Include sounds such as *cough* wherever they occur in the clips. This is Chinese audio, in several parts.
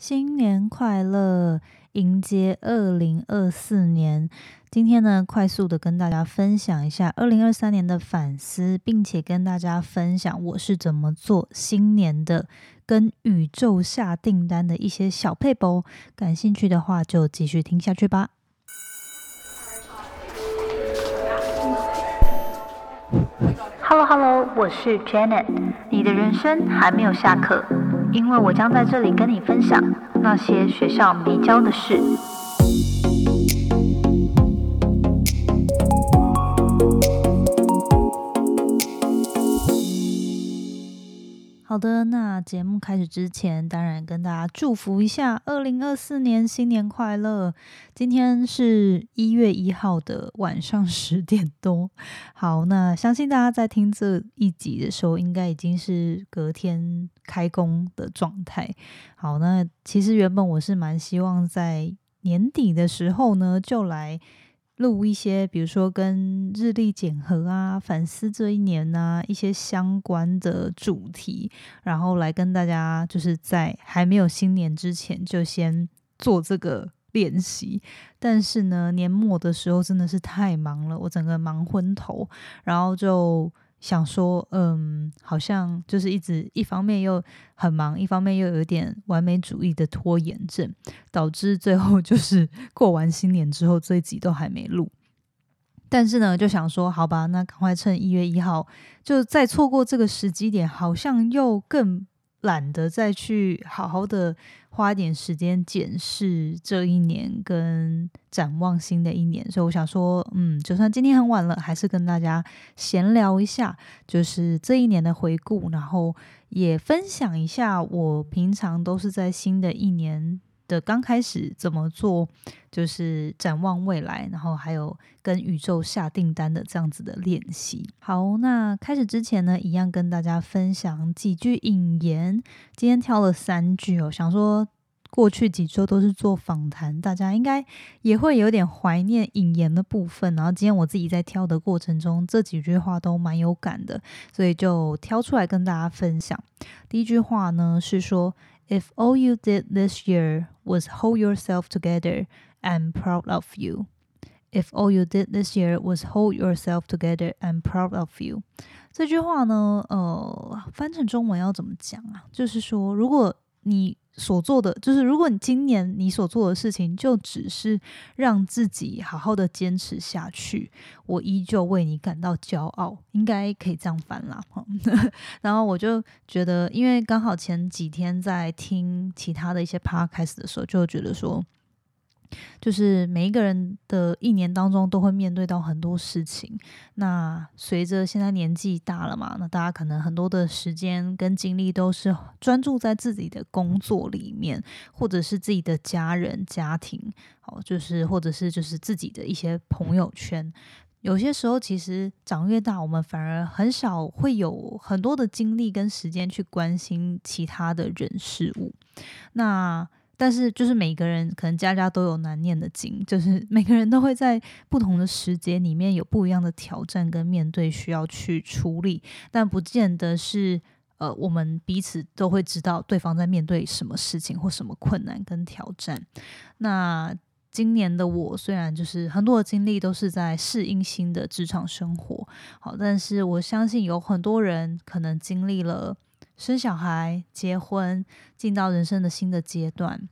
新年快乐！迎接二零二四年。今天呢，快速的跟大家分享一下二零二三年的反思，并且跟大家分享我是怎么做新年的，跟宇宙下订单的一些小配博。感兴趣的话，就继续听下去吧。Hello Hello，我是 Janet。你的人生还没有下课，因为我将在这里跟你分享那些学校没教的事。好的，那节目开始之前，当然跟大家祝福一下，二零二四年新年快乐！今天是一月一号的晚上十点多。好，那相信大家在听这一集的时候，应该已经是隔天开工的状态。好，那其实原本我是蛮希望在年底的时候呢，就来。录一些，比如说跟日历检核啊、反思这一年呐一些相关的主题，然后来跟大家就是在还没有新年之前就先做这个练习。但是呢，年末的时候真的是太忙了，我整个忙昏头，然后就。想说，嗯，好像就是一直一方面又很忙，一方面又有点完美主义的拖延症，导致最后就是 *laughs* 过完新年之后这一集都还没录。但是呢，就想说，好吧，那赶快趁一月一号，就再错过这个时机点，好像又更。懒得再去好好的花点时间检视这一年跟展望新的一年，所以我想说，嗯，就算今天很晚了，还是跟大家闲聊一下，就是这一年的回顾，然后也分享一下我平常都是在新的一年。的刚开始怎么做，就是展望未来，然后还有跟宇宙下订单的这样子的练习。好，那开始之前呢，一样跟大家分享几句引言。今天挑了三句哦，想说过去几周都是做访谈，大家应该也会有点怀念引言的部分。然后今天我自己在挑的过程中，这几句话都蛮有感的，所以就挑出来跟大家分享。第一句话呢是说。If all you did this year was hold yourself together, I'm proud of you. If all you did this year was hold yourself together, I'm proud of you. 这句话呢，呃，翻成中文要怎么讲啊？就是说，如果 你所做的就是，如果你今年你所做的事情就只是让自己好好的坚持下去，我依旧为你感到骄傲，应该可以这样翻啦。*laughs* 然后我就觉得，因为刚好前几天在听其他的一些 podcast 的时候，就觉得说。就是每一个人的一年当中都会面对到很多事情。那随着现在年纪大了嘛，那大家可能很多的时间跟精力都是专注在自己的工作里面，或者是自己的家人、家庭，好，就是或者是就是自己的一些朋友圈。有些时候，其实长越大，我们反而很少会有很多的精力跟时间去关心其他的人事物。那但是，就是每个人可能家家都有难念的经，就是 *laughs* 每个人都会在不同的时节里面有不一样的挑战跟面对，需要去处理。但不见得是呃，我们彼此都会知道对方在面对什么事情或什么困难跟挑战。那今年的我虽然就是很多的经历都是在适应新的职场生活，好，但是我相信有很多人可能经历了。生小孩、结婚，进到人生的新的阶段。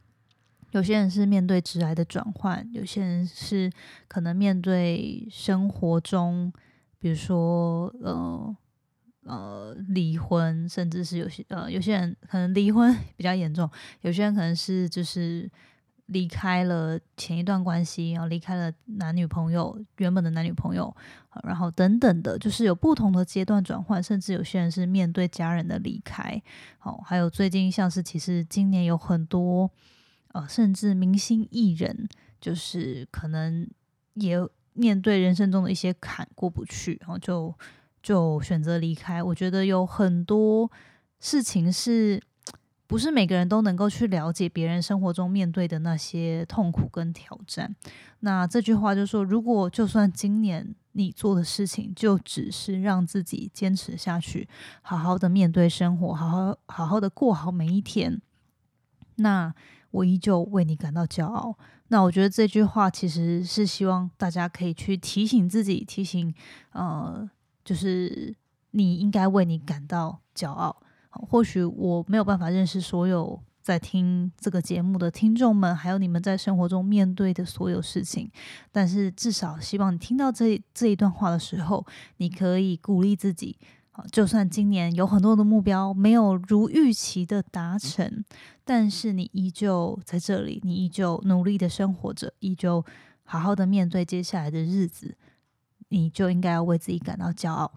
有些人是面对直癌的转换，有些人是可能面对生活中，比如说呃呃离婚，甚至是有些呃有些人可能离婚 *laughs* 比较严重，有些人可能是就是。离开了前一段关系，然后离开了男女朋友原本的男女朋友，然后等等的，就是有不同的阶段转换，甚至有些人是面对家人的离开，好，还有最近像是其实今年有很多呃，甚至明星艺人，就是可能也面对人生中的一些坎过不去，然后就就选择离开。我觉得有很多事情是。不是每个人都能够去了解别人生活中面对的那些痛苦跟挑战。那这句话就说，如果就算今年你做的事情就只是让自己坚持下去，好好的面对生活，好好好好的过好每一天，那我依旧为你感到骄傲。那我觉得这句话其实是希望大家可以去提醒自己，提醒呃，就是你应该为你感到骄傲。或许我没有办法认识所有在听这个节目的听众们，还有你们在生活中面对的所有事情，但是至少希望你听到这这一段话的时候，你可以鼓励自己。就算今年有很多的目标没有如预期的达成，但是你依旧在这里，你依旧努力的生活着，依旧好好的面对接下来的日子，你就应该要为自己感到骄傲。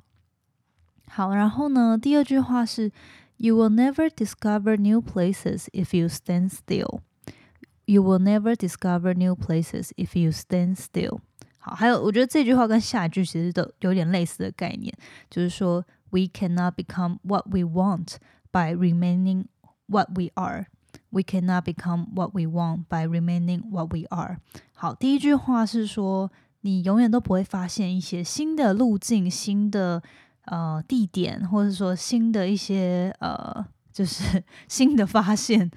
好，然后呢，第二句话是 ：You will never discover new places if you stand still. You will never discover new places if you stand still. 好，还有，我觉得这句话跟下一句其实都有点类似的概念，就是说。We cannot become what we want by remaining what we are. We cannot become what we want by remaining what we are. 好，第一句话是说，你永远都不会发现一些新的路径、新的 呃地点，或者说新的一些呃，就是 *laughs* 新的发现。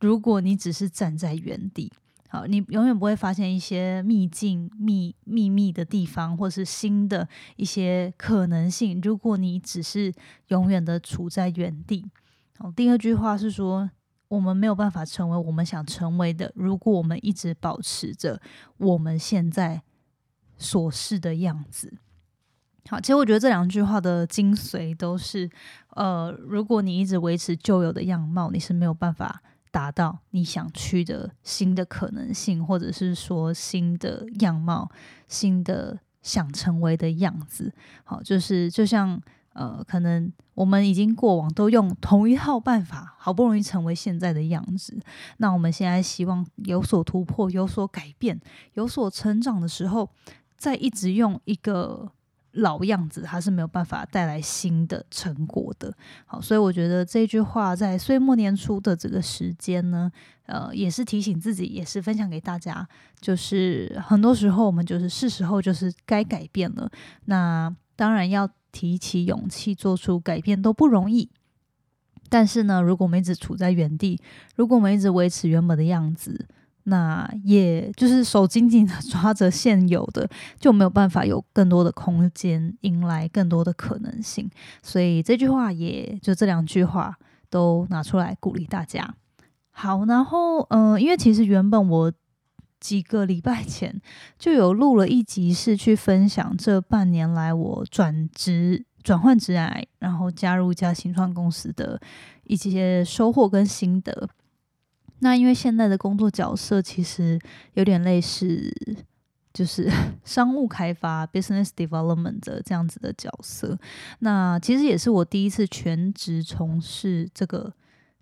如果你只是站在原地。好，你永远不会发现一些秘境、秘秘密的地方，或是新的一些可能性。如果你只是永远的处在原地。好，第二句话是说，我们没有办法成为我们想成为的。如果我们一直保持着我们现在所是的样子。好，其实我觉得这两句话的精髓都是，呃，如果你一直维持旧有的样貌，你是没有办法。达到你想去的新的可能性，或者是说新的样貌、新的想成为的样子。好，就是就像呃，可能我们已经过往都用同一套办法，好不容易成为现在的样子。那我们现在希望有所突破、有所改变、有所成长的时候，再一直用一个。老样子，它是没有办法带来新的成果的。好，所以我觉得这句话在岁末年初的这个时间呢，呃，也是提醒自己，也是分享给大家，就是很多时候我们就是是时候就是该改变了。那当然要提起勇气做出改变都不容易，但是呢，如果我们一直处在原地，如果我们一直维持原本的样子。那也就是手紧紧的 *laughs* 抓着现有的，就没有办法有更多的空间，迎来更多的可能性。所以这句话，也就这两句话都拿出来鼓励大家。好，然后嗯，因为其实原本我几个礼拜前就有录了一集，是去分享这半年来我转职、转换职涯，然后加入一家新创公司的一些收获跟心得。那因为现在的工作角色其实有点类似，就是 *laughs* 商务开发 （business development） 这样子的角色。那其实也是我第一次全职从事这个。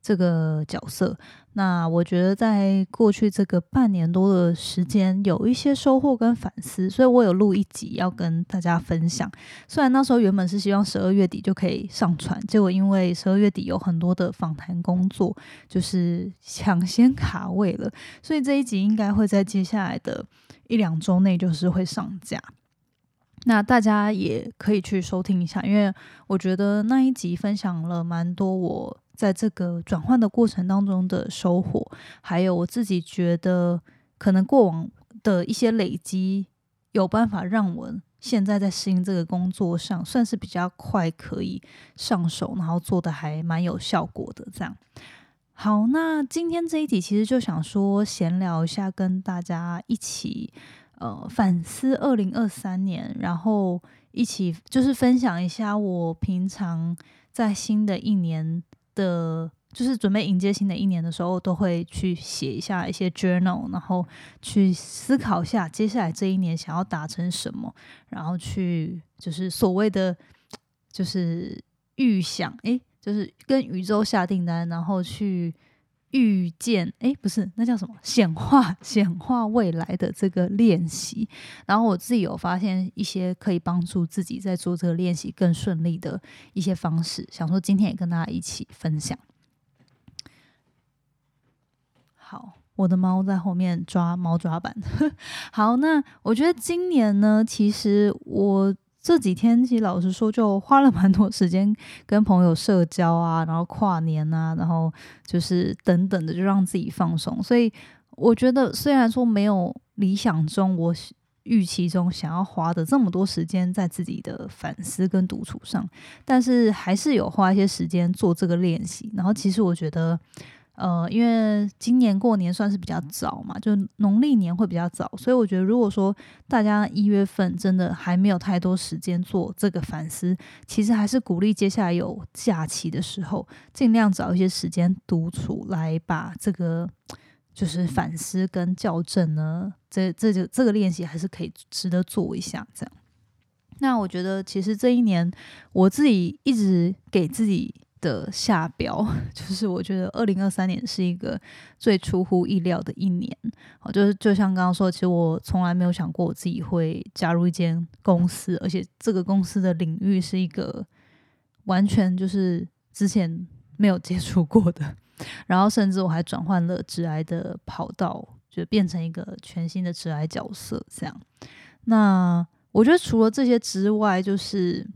这个角色，那我觉得在过去这个半年多的时间，有一些收获跟反思，所以我有录一集要跟大家分享。虽然那时候原本是希望十二月底就可以上传，结果因为十二月底有很多的访谈工作，就是抢先卡位了，所以这一集应该会在接下来的一两周内就是会上架。那大家也可以去收听一下，因为我觉得那一集分享了蛮多我。在这个转换的过程当中的收获，还有我自己觉得可能过往的一些累积，有办法让我现在在适应这个工作上，算是比较快可以上手，然后做的还蛮有效果的。这样好，那今天这一集其实就想说闲聊一下，跟大家一起呃反思二零二三年，然后一起就是分享一下我平常在新的一年。的，就是准备迎接新的一年的时候，都会去写一下一些 journal，然后去思考一下接下来这一年想要达成什么，然后去就是所谓的就是预想，诶，就是跟宇宙下订单，然后去预见，诶，不是，那叫什么显化显化未来的这个练习。然后我自己有发现一些可以帮助自己在做这个练习更顺利的一些方式，想说今天也跟大家一起分享。好，我的猫在后面抓猫抓板。*laughs* 好，那我觉得今年呢，其实我。这几天其实老实说，就花了蛮多时间跟朋友社交啊，然后跨年啊，然后就是等等的，就让自己放松。所以我觉得，虽然说没有理想中我预期中想要花的这么多时间在自己的反思跟独处上，但是还是有花一些时间做这个练习。然后其实我觉得。呃，因为今年过年算是比较早嘛，就农历年会比较早，所以我觉得如果说大家一月份真的还没有太多时间做这个反思，其实还是鼓励接下来有假期的时候，尽量找一些时间独处来把这个就是反思跟校正呢，这这就这个练习还是可以值得做一下。这样，那我觉得其实这一年我自己一直给自己。的下标 *laughs* 就是，我觉得二零二三年是一个最出乎意料的一年。好，就是就像刚刚说，其实我从来没有想过我自己会加入一间公司，而且这个公司的领域是一个完全就是之前没有接触过的。然后，甚至我还转换了职癌的跑道，就变成一个全新的职癌角色。这样，那我觉得除了这些之外，就是。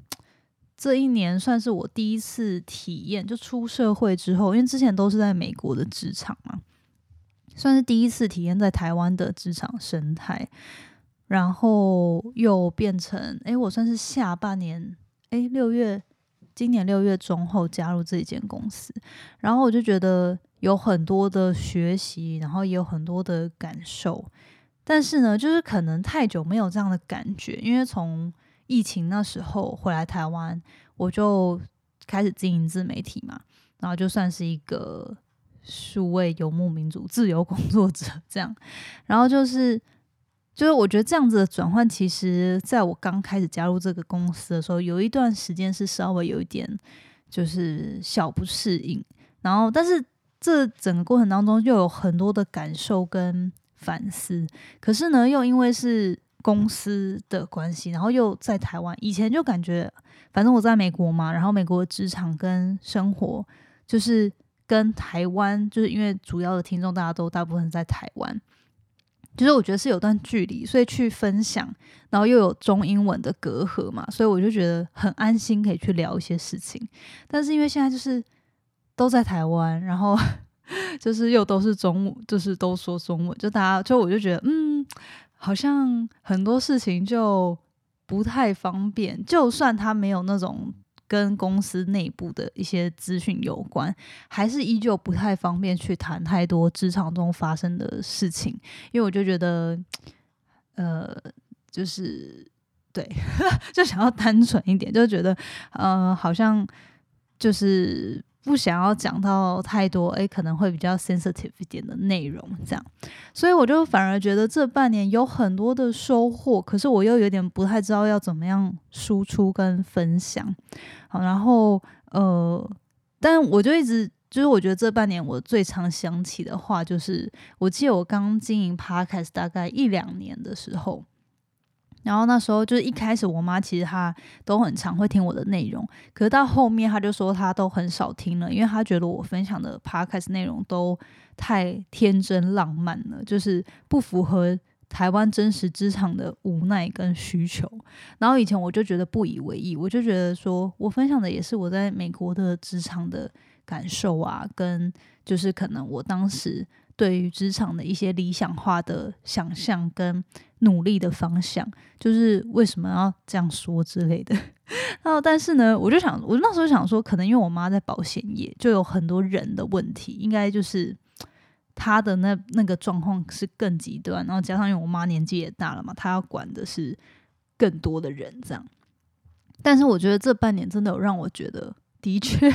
这一年算是我第一次体验，就出社会之后，因为之前都是在美国的职场嘛，算是第一次体验在台湾的职场生态，然后又变成，哎，我算是下半年，哎，六月，今年六月中后加入这一间公司，然后我就觉得有很多的学习，然后也有很多的感受，但是呢，就是可能太久没有这样的感觉，因为从疫情那时候回来台湾，我就开始经营自媒体嘛，然后就算是一个数位游牧民族、自由工作者 *laughs* 这样。然后就是，就是我觉得这样子的转换，其实在我刚开始加入这个公司的时候，有一段时间是稍微有一点就是小不适应。然后，但是这整个过程当中又有很多的感受跟反思。可是呢，又因为是公司的关系，然后又在台湾。以前就感觉，反正我在美国嘛，然后美国职场跟生活就是跟台湾，就是因为主要的听众大家都大部分在台湾，就是我觉得是有段距离，所以去分享，然后又有中英文的隔阂嘛，所以我就觉得很安心，可以去聊一些事情。但是因为现在就是都在台湾，然后 *laughs* 就是又都是中文，就是都说中文，就大家就我就觉得嗯。好像很多事情就不太方便，就算他没有那种跟公司内部的一些资讯有关，还是依旧不太方便去谈太多职场中发生的事情。因为我就觉得，呃，就是对，*laughs* 就想要单纯一点，就觉得，呃，好像就是。不想要讲到太多，诶，可能会比较 sensitive 一点的内容，这样，所以我就反而觉得这半年有很多的收获，可是我又有点不太知道要怎么样输出跟分享。好，然后呃，但我就一直就是我觉得这半年我最常想起的话，就是我记得我刚经营 podcast 大概一两年的时候。然后那时候就是一开始，我妈其实她都很常会听我的内容，可是到后面她就说她都很少听了，因为她觉得我分享的 podcast 内容都太天真浪漫了，就是不符合台湾真实职场的无奈跟需求。然后以前我就觉得不以为意，我就觉得说我分享的也是我在美国的职场的感受啊，跟就是可能我当时。对于职场的一些理想化的想象跟努力的方向，就是为什么要这样说之类的。*laughs* 然后，但是呢，我就想，我那时候想说，可能因为我妈在保险业，就有很多人的问题，应该就是她的那那个状况是更极端。然后加上因为我妈年纪也大了嘛，她要管的是更多的人这样。但是我觉得这半年真的有让我觉得，的确。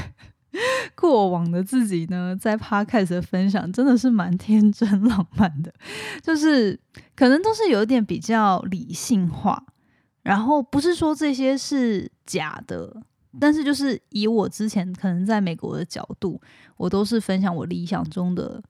*laughs* 过往的自己呢，在 podcast 的分享真的是蛮天真浪漫的，就是可能都是有一点比较理性化，然后不是说这些是假的，但是就是以我之前可能在美国的角度，我都是分享我理想中的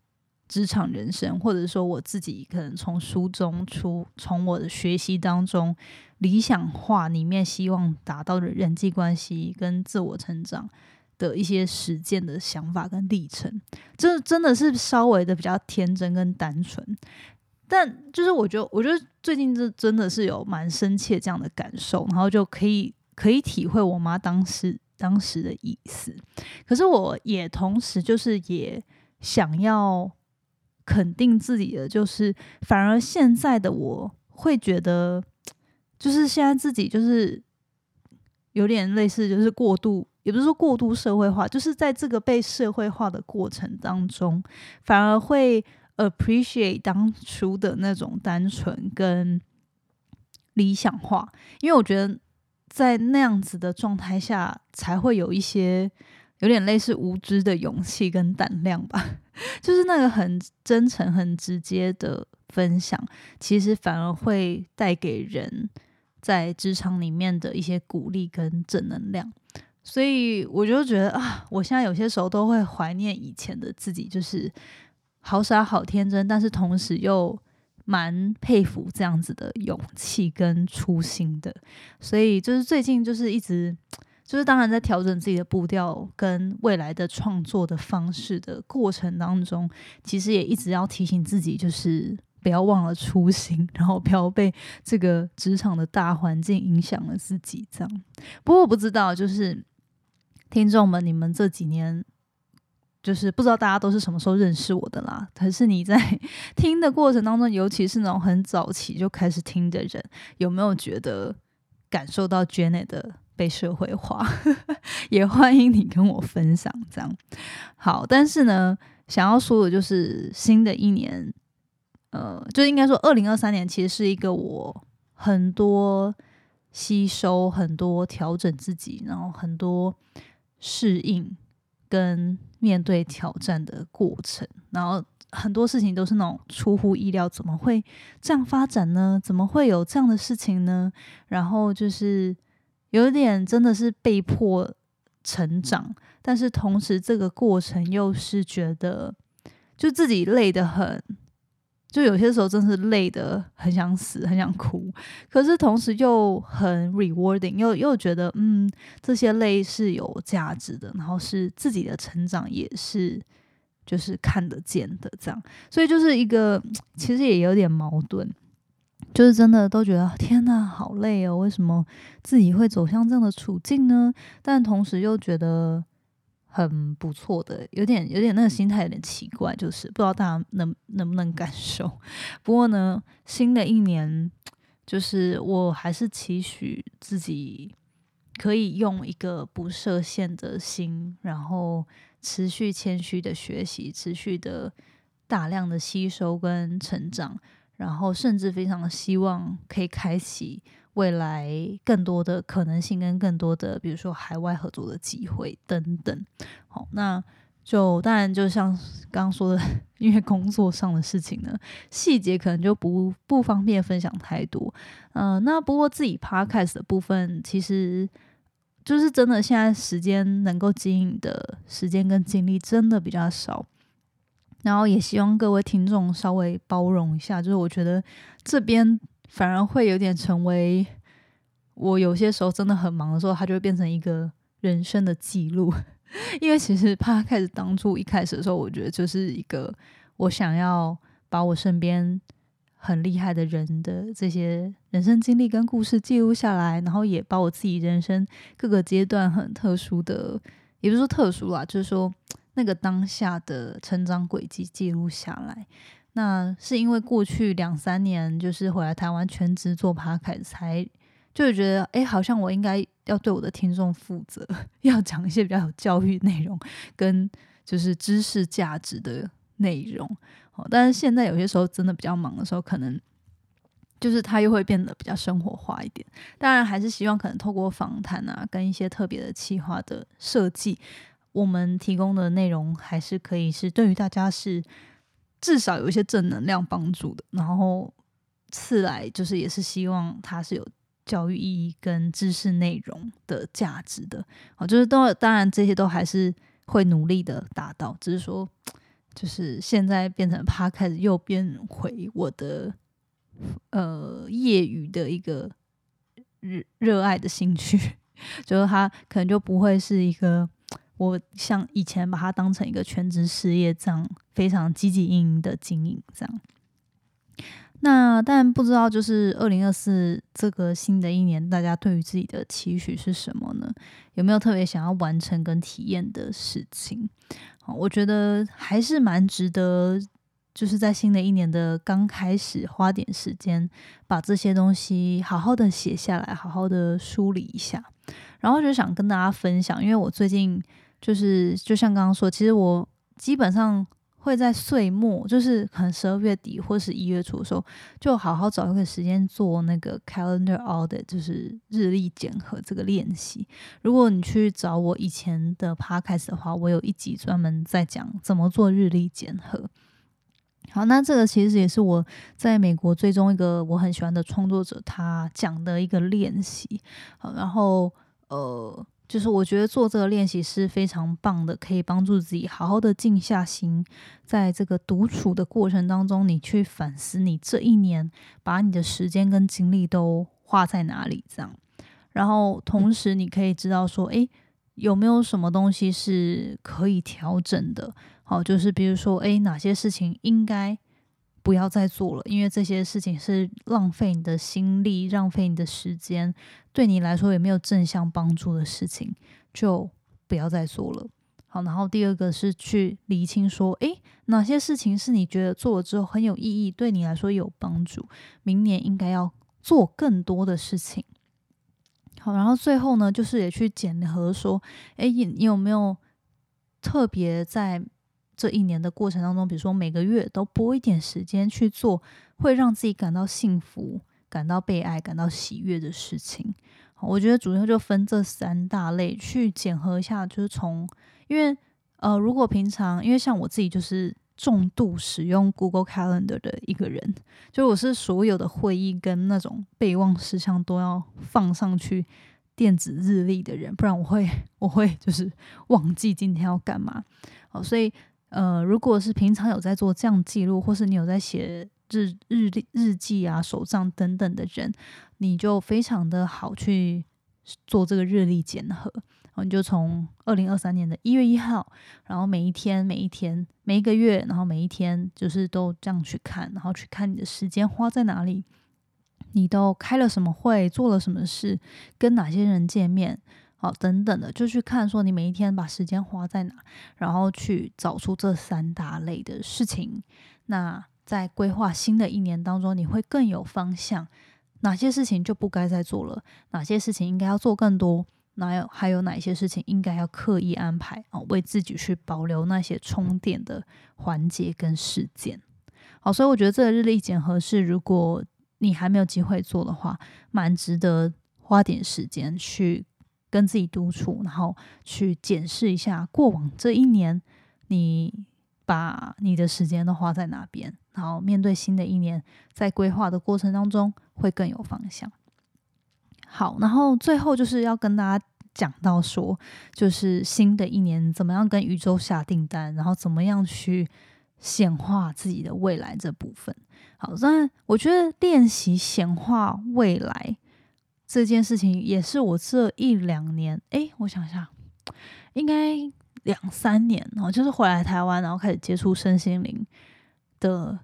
职场人生，或者说我自己可能从书中出，从我的学习当中理想化里面希望达到的人际关系跟自我成长。的一些实践的想法跟历程，这真的是稍微的比较天真跟单纯。但就是我觉得，我觉得最近这真的是有蛮深切这样的感受，然后就可以可以体会我妈当时当时的意思。可是我也同时就是也想要肯定自己的，就是反而现在的我会觉得，就是现在自己就是有点类似，就是过度，也不是说过度社会化，就是在这个被社会化的过程当中，反而会。appreciate 当初的那种单纯跟理想化，因为我觉得在那样子的状态下，才会有一些有点类似无知的勇气跟胆量吧。*laughs* 就是那个很真诚、很直接的分享，其实反而会带给人在职场里面的一些鼓励跟正能量。所以我就觉得啊，我现在有些时候都会怀念以前的自己，就是。好傻好天真，但是同时又蛮佩服这样子的勇气跟初心的，所以就是最近就是一直就是当然在调整自己的步调跟未来的创作的方式的过程当中，其实也一直要提醒自己，就是不要忘了初心，然后不要被这个职场的大环境影响了自己。这样，不过我不知道，就是听众们，你们这几年。就是不知道大家都是什么时候认识我的啦。可是你在 *laughs* 听的过程当中，尤其是那种很早期就开始听的人，有没有觉得感受到 Jenny 的被社会化？*laughs* 也欢迎你跟我分享。这样好，但是呢，想要说的就是新的一年，呃，就应该说二零二三年其实是一个我很多吸收、很多调整自己，然后很多适应。跟面对挑战的过程，然后很多事情都是那种出乎意料，怎么会这样发展呢？怎么会有这样的事情呢？然后就是有点真的是被迫成长，但是同时这个过程又是觉得就自己累得很。就有些时候真是累的很想死，很想哭，可是同时又很 rewarding，又又觉得嗯，这些累是有价值的，然后是自己的成长也是就是看得见的这样，所以就是一个其实也有点矛盾，就是真的都觉得天呐，好累哦，为什么自己会走向这样的处境呢？但同时又觉得。很不错的，有点有点那个心态有点奇怪，就是不知道大家能能不能感受。不过呢，新的一年，就是我还是期许自己可以用一个不设限的心，然后持续谦虚的学习，持续的大量的吸收跟成长，然后甚至非常希望可以开启。未来更多的可能性跟更多的，比如说海外合作的机会等等。好，那就当然就像刚刚说的，*laughs* 因为工作上的事情呢，细节可能就不不方便分享太多。嗯，那不过自己 podcast 的部分，其实就是真的现在时间能够经营的时间跟精力真的比较少。然后也希望各位听众稍微包容一下，就是我觉得这边。反而会有点成为我有些时候真的很忙的时候，它就会变成一个人生的记录。*laughs* 因为其实怕开始当初一开始的时候，我觉得就是一个我想要把我身边很厉害的人的这些人生经历跟故事记录下来，然后也把我自己人生各个阶段很特殊的，也不是说特殊啦，就是说那个当下的成长轨迹记录下来。那是因为过去两三年，就是回来台湾全职做 p o d 才就觉得，哎，好像我应该要对我的听众负责，*laughs* 要讲一些比较有教育内容跟就是知识价值的内容。哦，但是现在有些时候真的比较忙的时候，可能就是它又会变得比较生活化一点。当然，还是希望可能透过访谈啊，跟一些特别的企划的设计，我们提供的内容还是可以是对于大家是。至少有一些正能量帮助的，然后次来就是也是希望它是有教育意义跟知识内容的价值的，好，就是都当然这些都还是会努力的达到，只是说就是现在变成他开始又变回我的呃业余的一个热热爱的兴趣，*laughs* 就是它可能就不会是一个。我像以前把它当成一个全职事业这样非常积极营营的经营这样。那但不知道，就是二零二四这个新的一年，大家对于自己的期许是什么呢？有没有特别想要完成跟体验的事情？我觉得还是蛮值得，就是在新的一年的刚开始，花点时间把这些东西好好的写下来，好好的梳理一下。然后就想跟大家分享，因为我最近就是就像刚刚说，其实我基本上。会在岁末，就是可能十二月底或是一月初的时候，就好好找一个时间做那个 calendar audit，就是日历检核这个练习。如果你去找我以前的 podcast 的话，我有一集专门在讲怎么做日历检核。好，那这个其实也是我在美国追踪一个我很喜欢的创作者他讲的一个练习。好，然后呃。就是我觉得做这个练习是非常棒的，可以帮助自己好好的静下心，在这个独处的过程当中，你去反思你这一年把你的时间跟精力都花在哪里，这样，然后同时你可以知道说，诶，有没有什么东西是可以调整的？好，就是比如说，诶，哪些事情应该。不要再做了，因为这些事情是浪费你的心力、浪费你的时间，对你来说也没有正向帮助的事情，就不要再做了。好，然后第二个是去厘清说，诶，哪些事情是你觉得做了之后很有意义，对你来说有帮助，明年应该要做更多的事情。好，然后最后呢，就是也去检核说，诶，你有没有特别在。这一年的过程当中，比如说每个月都拨一点时间去做会让自己感到幸福、感到被爱、感到喜悦的事情。我觉得主要就分这三大类去检核一下，就是从因为呃，如果平常因为像我自己就是重度使用 Google Calendar 的一个人，就我是所有的会议跟那种备忘事项都要放上去电子日历的人，不然我会我会就是忘记今天要干嘛。好，所以。呃，如果是平常有在做这样记录，或是你有在写日日历日记啊、手账等等的人，你就非常的好去做这个日历检核。然后你就从二零二三年的一月一号，然后每一天、每一天、每一个月，然后每一天，就是都这样去看，然后去看你的时间花在哪里，你都开了什么会，做了什么事，跟哪些人见面。好，等等的，就去看说你每一天把时间花在哪，然后去找出这三大类的事情。那在规划新的一年当中，你会更有方向，哪些事情就不该再做了，哪些事情应该要做更多，哪有还有哪些事情应该要刻意安排啊，为自己去保留那些充电的环节跟事件。好，所以我觉得这个日历检核是，如果你还没有机会做的话，蛮值得花点时间去。跟自己独处，然后去检视一下过往这一年，你把你的时间都花在哪边，然后面对新的一年，在规划的过程当中会更有方向。好，然后最后就是要跟大家讲到说，就是新的一年怎么样跟宇宙下订单，然后怎么样去显化自己的未来这部分。好，那我觉得练习显化未来。这件事情也是我这一两年，哎，我想一下，应该两三年哦，就是回来台湾，然后开始接触身心灵的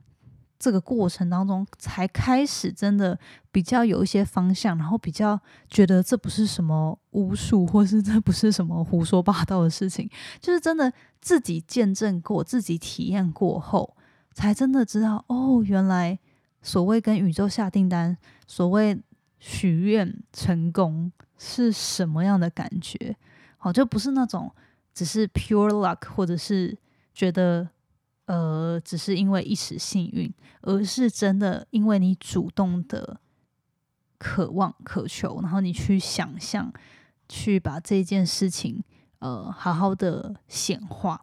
这个过程当中，才开始真的比较有一些方向，然后比较觉得这不是什么巫术，或是这不是什么胡说八道的事情，就是真的自己见证过、自己体验过后，才真的知道哦，原来所谓跟宇宙下订单，所谓。许愿成功是什么样的感觉？好，就不是那种只是 pure luck，或者是觉得呃，只是因为一时幸运，而是真的因为你主动的渴望、渴求，然后你去想象，去把这件事情呃好好的显化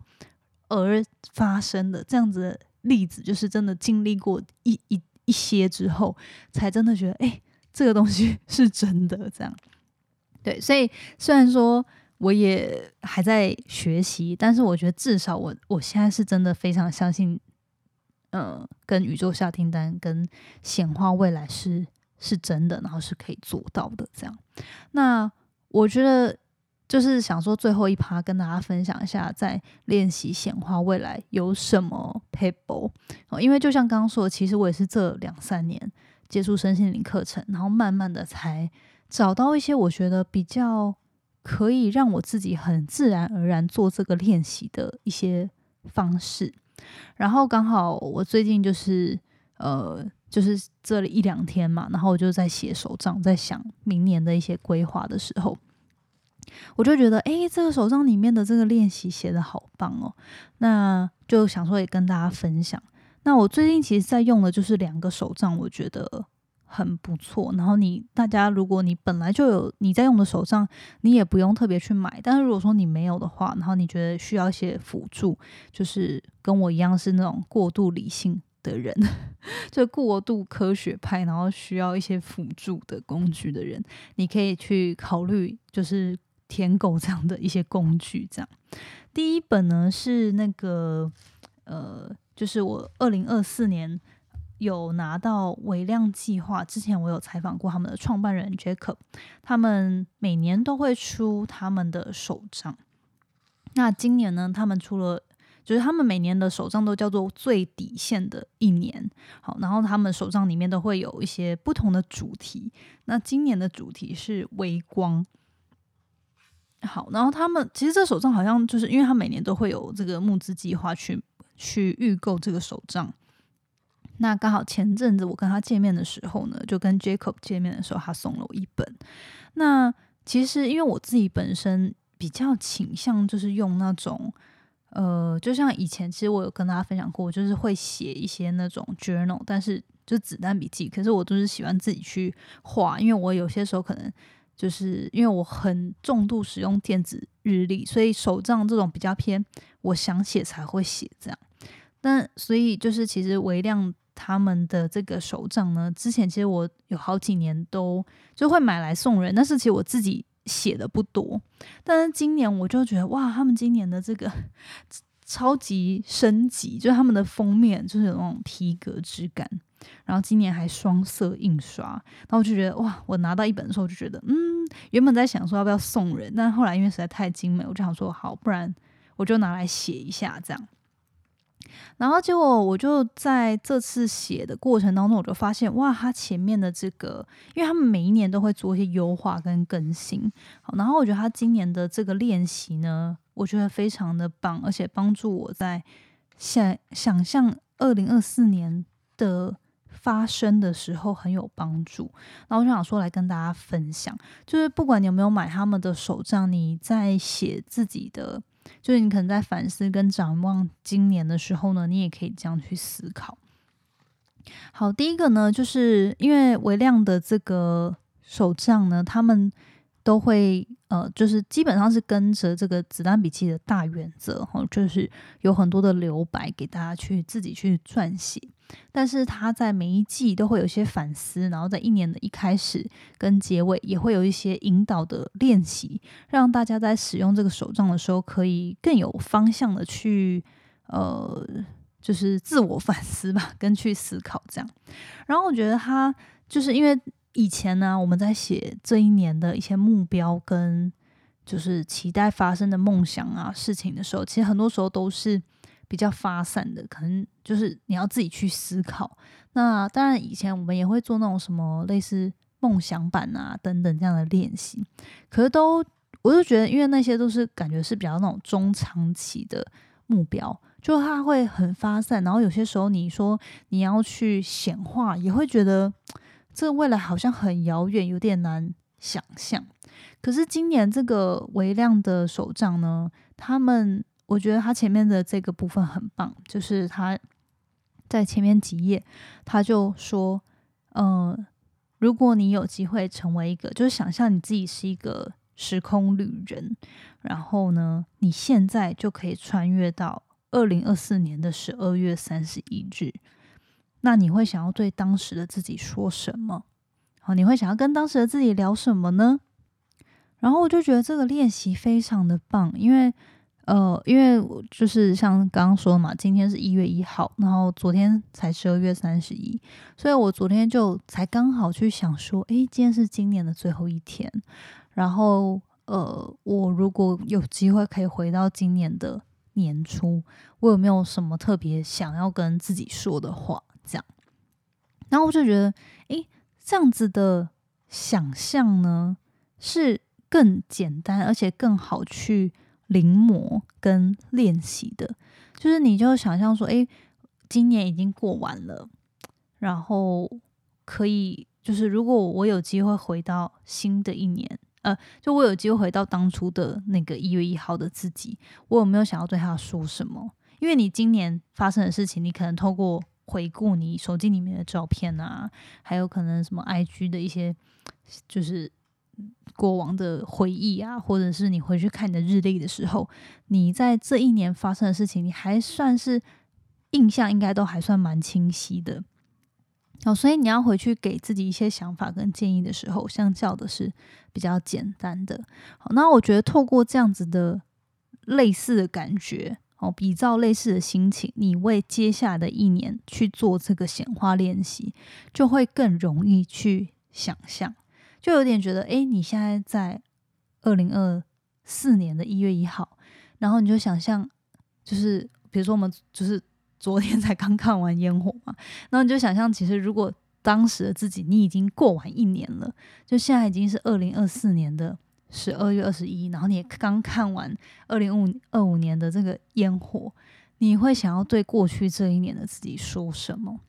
而发生的这样子的例子，就是真的经历过一一一些之后，才真的觉得哎。这个东西是真的，这样 *laughs* 对，所以虽然说我也还在学习，但是我觉得至少我我现在是真的非常相信，呃，跟宇宙下订单、跟显化未来是是真的，然后是可以做到的。这样，那我觉得就是想说最后一趴跟大家分享一下，在练习显化未来有什么 paper 哦，因为就像刚刚说，其实我也是这两三年接触身心灵课程，然后慢慢的才找到一些我觉得比较可以让我自己很自然而然做这个练习的一些方式。然后刚好我最近就是呃，就是这一两天嘛，然后我就在写手账，在想明年的一些规划的时候。我就觉得，哎，这个手账里面的这个练习写的好棒哦，那就想说也跟大家分享。那我最近其实在用的就是两个手账，我觉得很不错。然后你大家如果你本来就有你在用的手账，你也不用特别去买。但是如果说你没有的话，然后你觉得需要一些辅助，就是跟我一样是那种过度理性的人，*laughs* 就过度科学派，然后需要一些辅助的工具的人，你可以去考虑，就是。舔狗这样的一些工具，这样第一本呢是那个呃，就是我二零二四年有拿到微量计划，之前我有采访过他们的创办人 Jacob，他们每年都会出他们的手账。那今年呢，他们出了，就是他们每年的手账都叫做最底线的一年。好，然后他们手账里面都会有一些不同的主题。那今年的主题是微光。好，然后他们其实这手账好像就是因为他每年都会有这个募资计划去去预购这个手账。那刚好前阵子我跟他见面的时候呢，就跟 Jacob 见面的时候，他送了我一本。那其实因为我自己本身比较倾向就是用那种呃，就像以前其实我有跟大家分享过，就是会写一些那种 journal，但是就子弹笔记。可是我都是喜欢自己去画，因为我有些时候可能。就是因为我很重度使用电子日历，所以手账这种比较偏，我想写才会写这样。但所以就是其实微亮他们的这个手账呢，之前其实我有好几年都就会买来送人，但是其实我自己写的不多。但是今年我就觉得哇，他们今年的这个 *laughs* 超级升级，就是他们的封面就是有那种皮革质感。然后今年还双色印刷，然后我就觉得哇，我拿到一本的时候就觉得，嗯，原本在想说要不要送人，但后来因为实在太精美，我就想说好，不然我就拿来写一下这样。然后结果我就在这次写的过程当中，我就发现哇，它前面的这个，因为他们每一年都会做一些优化跟更新，好，然后我觉得他今年的这个练习呢，我觉得非常的棒，而且帮助我在想想象二零二四年的。发生的时候很有帮助，那我就想说来跟大家分享，就是不管你有没有买他们的手账，你在写自己的，就是你可能在反思跟展望今年的时候呢，你也可以这样去思考。好，第一个呢，就是因为微量的这个手账呢，他们。都会呃，就是基本上是跟着这个子弹笔记的大原则哈，就是有很多的留白给大家去自己去撰写。但是他在每一季都会有一些反思，然后在一年的一开始跟结尾也会有一些引导的练习，让大家在使用这个手账的时候可以更有方向的去呃，就是自我 *laughs* 反思吧，跟去思考这样。然后我觉得他就是因为。以前呢，我们在写这一年的一些目标跟就是期待发生的梦想啊事情的时候，其实很多时候都是比较发散的，可能就是你要自己去思考。那当然，以前我们也会做那种什么类似梦想版啊等等这样的练习，可是都我就觉得，因为那些都是感觉是比较那种中长期的目标，就它会很发散，然后有些时候你说你要去显化，也会觉得。这未来好像很遥远，有点难想象。可是今年这个微量的手账呢，他们我觉得他前面的这个部分很棒，就是他在前面几页他就说，嗯，如果你有机会成为一个，就是想象你自己是一个时空旅人，然后呢，你现在就可以穿越到二零二四年的十二月三十一日。那你会想要对当时的自己说什么？好，你会想要跟当时的自己聊什么呢？然后我就觉得这个练习非常的棒，因为呃，因为就是像刚刚说嘛，今天是一月一号，然后昨天才十二月三十一，所以我昨天就才刚好去想说，诶，今天是今年的最后一天，然后。呃，我如果有机会可以回到今年的年初，我有没有什么特别想要跟自己说的话？这样，然后我就觉得，诶，这样子的想象呢，是更简单，而且更好去临摹跟练习的。就是你就想象说，诶，今年已经过完了，然后可以，就是如果我有机会回到新的一年。呃，就我有机会回到当初的那个一月一号的自己，我有没有想要对他说什么？因为你今年发生的事情，你可能透过回顾你手机里面的照片啊，还有可能什么 IG 的一些就是过往的回忆啊，或者是你回去看你的日历的时候，你在这一年发生的事情，你还算是印象应该都还算蛮清晰的。哦，所以你要回去给自己一些想法跟建议的时候，相较的是比较简单的。好，那我觉得透过这样子的类似的感觉，哦，比照类似的心情，你为接下来的一年去做这个显化练习，就会更容易去想象。就有点觉得，哎，你现在在二零二四年的一月一号，然后你就想象，就是比如说我们就是。昨天才刚看完烟火嘛，然后你就想象，其实如果当时的自己，你已经过完一年了，就现在已经是二零二四年的十二月二十一，然后你也刚看完二零五二五年的这个烟火，你会想要对过去这一年的自己说什么？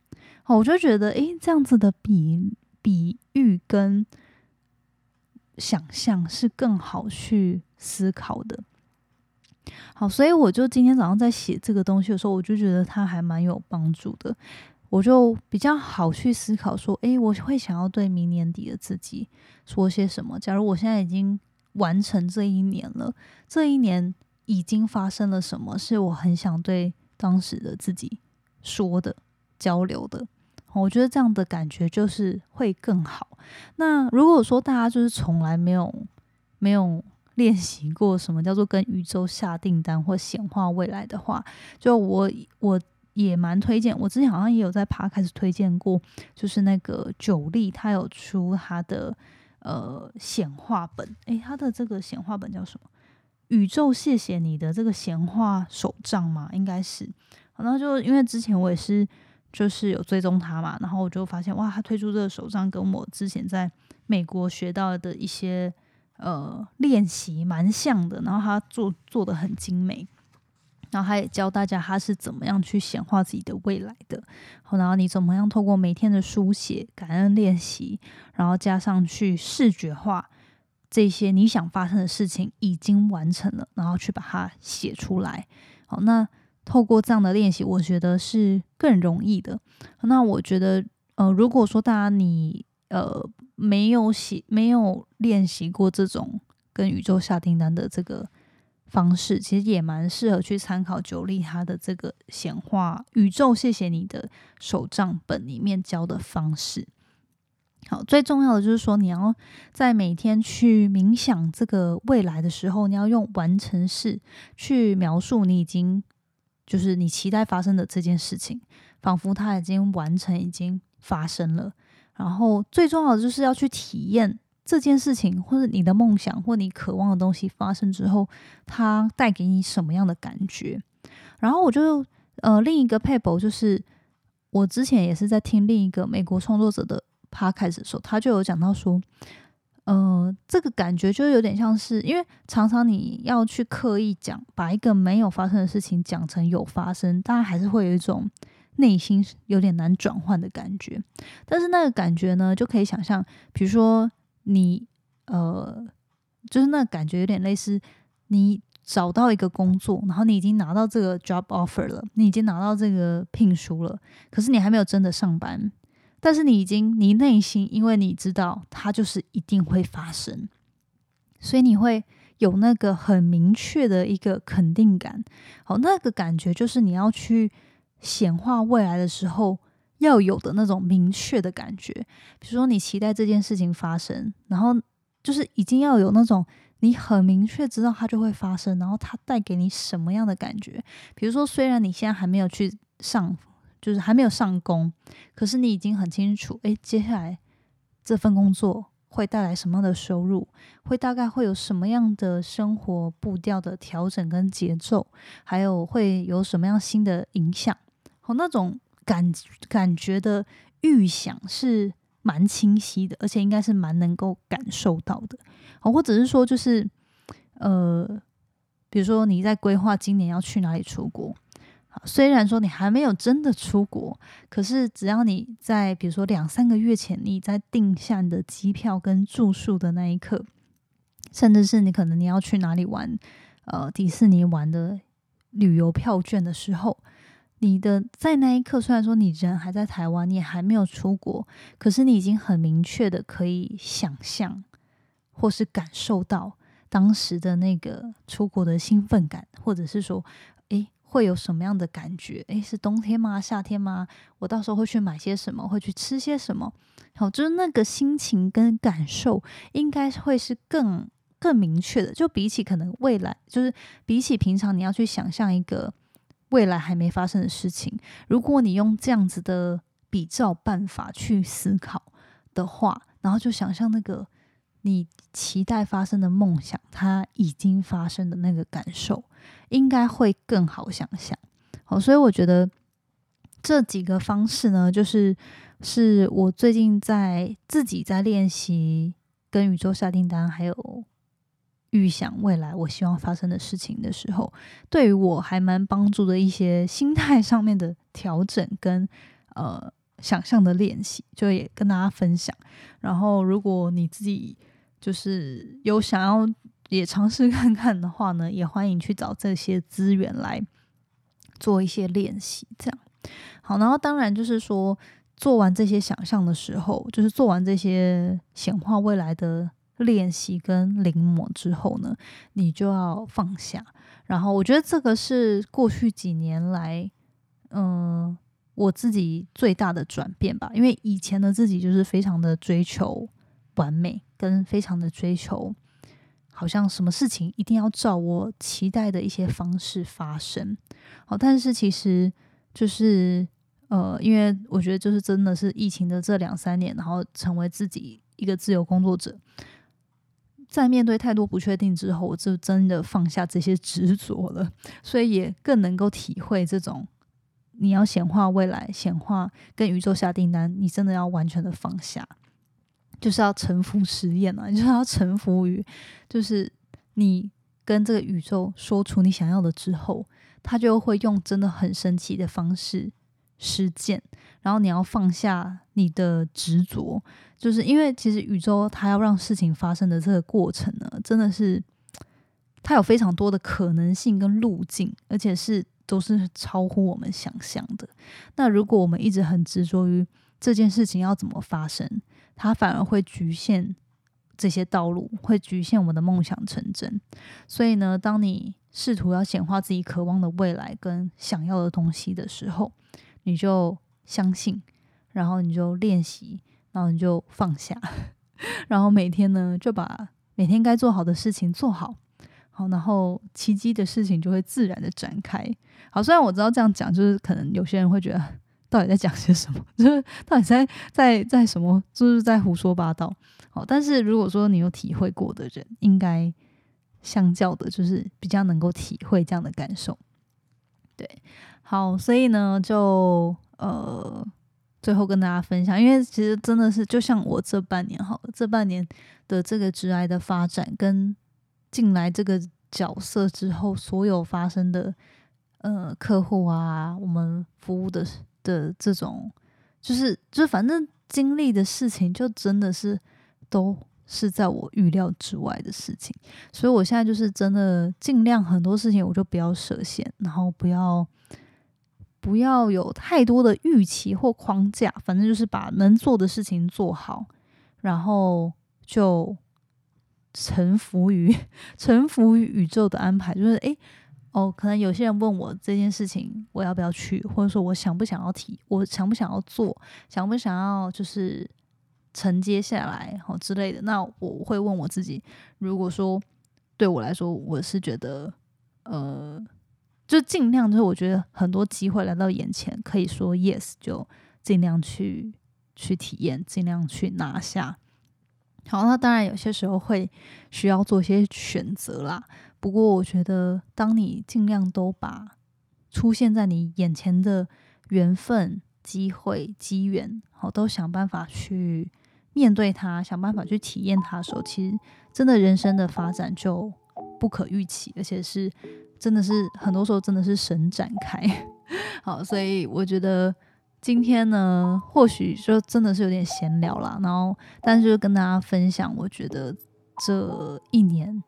哦，我就觉得，诶，这样子的比比喻跟想象是更好去思考的。好，所以我就今天早上在写这个东西的时候，我就觉得它还蛮有帮助的。我就比较好去思考说，诶，我会想要对明年底的自己说些什么？假如我现在已经完成这一年了，这一年已经发生了什么，是我很想对当时的自己说的、交流的。我觉得这样的感觉就是会更好。那如果说大家就是从来没有没有。*laughs* 练习过什么叫做跟宇宙下订单或显化未来的话，就我我也蛮推荐。我之前好像也有在爬开始推荐过，就是那个九力，他有出他的呃显化本。诶，他的这个显化本叫什么？宇宙谢谢你的这个显化手账嘛，应该是。然后就因为之前我也是就是有追踪他嘛，然后我就发现哇，他推出这个手账跟我之前在美国学到的一些。呃，练习蛮像的，然后他做做的很精美，然后他也教大家他是怎么样去显化自己的未来的。然后你怎么样透过每天的书写、感恩练习，然后加上去视觉化这些你想发生的事情已经完成了，然后去把它写出来。好，那透过这样的练习，我觉得是更容易的。那我觉得，呃，如果说大家你呃。没有写，没有练习过这种跟宇宙下订单的这个方式，其实也蛮适合去参考九力他的这个显化宇宙谢谢你的手账本里面教的方式。好，最重要的就是说，你要在每天去冥想这个未来的时候，你要用完成式去描述你已经就是你期待发生的这件事情，仿佛它已经完成，已经发生了。然后最重要的就是要去体验这件事情，或者你的梦想或你渴望的东西发生之后，它带给你什么样的感觉。然后我就呃另一个 paper 就是我之前也是在听另一个美国创作者的 podcast 的时候，他就有讲到说，呃这个感觉就有点像是，因为常常你要去刻意讲把一个没有发生的事情讲成有发生，当然还是会有一种。内心有点难转换的感觉，但是那个感觉呢，就可以想象，比如说你呃，就是那感觉有点类似，你找到一个工作，然后你已经拿到这个 job offer 了，你已经拿到这个聘书了，可是你还没有真的上班，但是你已经你内心，因为你知道它就是一定会发生，所以你会有那个很明确的一个肯定感。好，那个感觉就是你要去。显化未来的时候要有的那种明确的感觉，比如说你期待这件事情发生，然后就是已经要有那种你很明确知道它就会发生，然后它带给你什么样的感觉。比如说，虽然你现在还没有去上，就是还没有上工，可是你已经很清楚，诶，接下来这份工作会带来什么样的收入，会大概会有什么样的生活步调的调整跟节奏，还有会有什么样新的影响，好那种感感觉的预想是蛮清晰的，而且应该是蛮能够感受到的，哦，或者是说就是呃，比如说你在规划今年要去哪里出国。虽然说你还没有真的出国，可是只要你在比如说两三个月前，你在定下你的机票跟住宿的那一刻，甚至是你可能你要去哪里玩，呃，迪士尼玩的旅游票券的时候，你的在那一刻，虽然说你人还在台湾，你还没有出国，可是你已经很明确的可以想象或是感受到当时的那个出国的兴奋感，或者是说。诶会有什么样的感觉？诶，是冬天吗？夏天吗？我到时候会去买些什么？会去吃些什么？好，就是那个心情跟感受，应该会是更更明确的。就比起可能未来，就是比起平常你要去想象一个未来还没发生的事情，如果你用这样子的比照办法去思考的话，然后就想象那个。你期待发生的梦想，它已经发生的那个感受，应该会更好想象。好，所以我觉得这几个方式呢，就是是我最近在自己在练习跟宇宙下订单，还有预想未来我希望发生的事情的时候，对于我还蛮帮助的一些心态上面的调整跟呃想象的练习，就也跟大家分享。然后，如果你自己就是有想要也尝试看看的话呢，也欢迎去找这些资源来做一些练习。这样好，然后当然就是说，做完这些想象的时候，就是做完这些显化未来的练习跟临摹之后呢，你就要放下。然后我觉得这个是过去几年来，嗯，我自己最大的转变吧。因为以前的自己就是非常的追求完美。跟非常的追求，好像什么事情一定要照我期待的一些方式发生。好，但是其实就是呃，因为我觉得就是真的是疫情的这两三年，然后成为自己一个自由工作者，在面对太多不确定之后，我就真的放下这些执着了，所以也更能够体会这种你要显化未来、显化跟宇宙下订单，你真的要完全的放下。就是要臣服实验啊，*laughs* 就是要臣服于，就是你跟这个宇宙说出你想要的之后，他就会用真的很神奇的方式实践。然后你要放下你的执着，就是因为其实宇宙它要让事情发生的这个过程呢，真的是它有非常多的可能性跟路径，而且是都是超乎我们想象的。那如果我们一直很执着于这件事情要怎么发生，它反而会局限这些道路，会局限我们的梦想成真。所以呢，当你试图要显化自己渴望的未来跟想要的东西的时候，你就相信，然后你就练习，然后你就放下，*laughs* 然后每天呢就把每天该做好的事情做好，好，然后奇迹的事情就会自然的展开。好，虽然我知道这样讲，就是可能有些人会觉得。到底在讲些什么？*laughs* 就是到底在在在什么？就是在胡说八道。好，但是如果说你有体会过的人，应该相较的，就是比较能够体会这样的感受。对，好，所以呢，就呃，最后跟大家分享，因为其实真的是，就像我这半年，好了，这半年的这个直癌的发展，跟进来这个角色之后，所有发生的呃客户啊，我们服务的。的这种，就是就反正经历的事情，就真的是都是在我预料之外的事情，所以我现在就是真的尽量很多事情我就不要设限，然后不要不要有太多的预期或框架，反正就是把能做的事情做好，然后就臣服于臣服于宇宙的安排，就是诶。哦，可能有些人问我这件事情我要不要去，或者说我想不想要提，我想不想要做，想不想要就是承接下来，好之类的。那我会问我自己，如果说对我来说，我是觉得，呃，就尽量就是我觉得很多机会来到眼前，可以说 yes，就尽量去去体验，尽量去拿下。好，那当然有些时候会需要做一些选择啦。不过我觉得，当你尽量都把出现在你眼前的缘分、机会、机缘，好，都想办法去面对它，想办法去体验它的时候，其实真的人生的发展就不可预期，而且是真的是很多时候真的是神展开。*laughs* 好，所以我觉得。今天呢，或许就真的是有点闲聊啦，然后，但是跟大家分享，我觉得这一年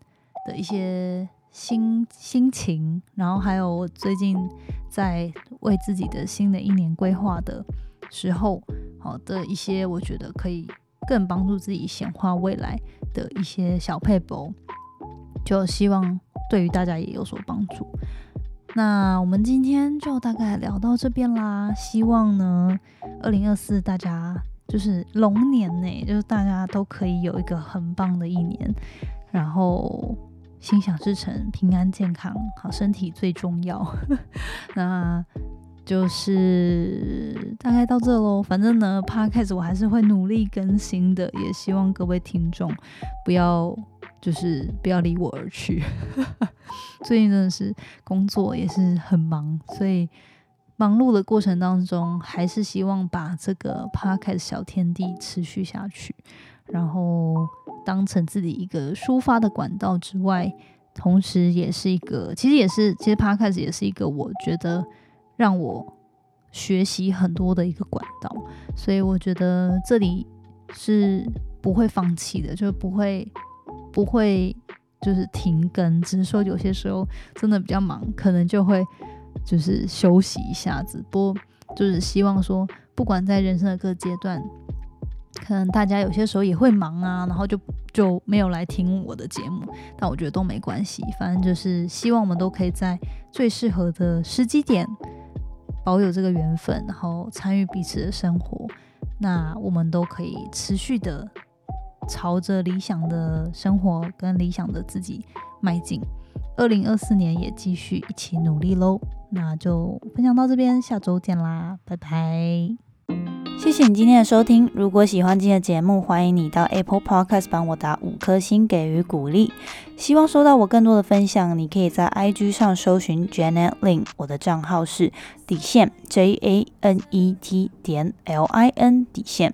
的一些心心情，然后还有我最近在为自己的新的一年规划的时候，好的一些我觉得可以更帮助自己显化未来的一些小配博，就希望对于大家也有所帮助。那我们今天就大概聊到这边啦。希望呢，二零二四大家就是龙年呢，就是大家都可以有一个很棒的一年，然后心想事成，平安健康，好身体最重要。*laughs* 那就是大概到这喽。反正呢，Podcast 我还是会努力更新的，也希望各位听众不要。就是不要离我而去。*laughs* 最近真的是工作也是很忙，所以忙碌的过程当中，还是希望把这个 Podcast 小天地持续下去，然后当成自己一个抒发的管道之外，同时也是一个，其实也是，其实 p o c a s t 也是一个我觉得让我学习很多的一个管道，所以我觉得这里是不会放弃的，就不会。不会就是停更，只是说有些时候真的比较忙，可能就会就是休息一下子。不过就是希望说，不管在人生的各阶段，可能大家有些时候也会忙啊，然后就就没有来听我的节目。但我觉得都没关系，反正就是希望我们都可以在最适合的时机点保有这个缘分，然后参与彼此的生活。那我们都可以持续的。朝着理想的生活跟理想的自己迈进，二零二四年也继续一起努力喽。那就分享到这边，下周见啦，拜拜！谢谢你今天的收听。如果喜欢今天的节目，欢迎你到 Apple Podcast 帮我打五颗星给予鼓励。希望收到我更多的分享，你可以在 IG 上搜寻 Janet Lin，我的账号是底线 J A N E T 点 L I N 底线。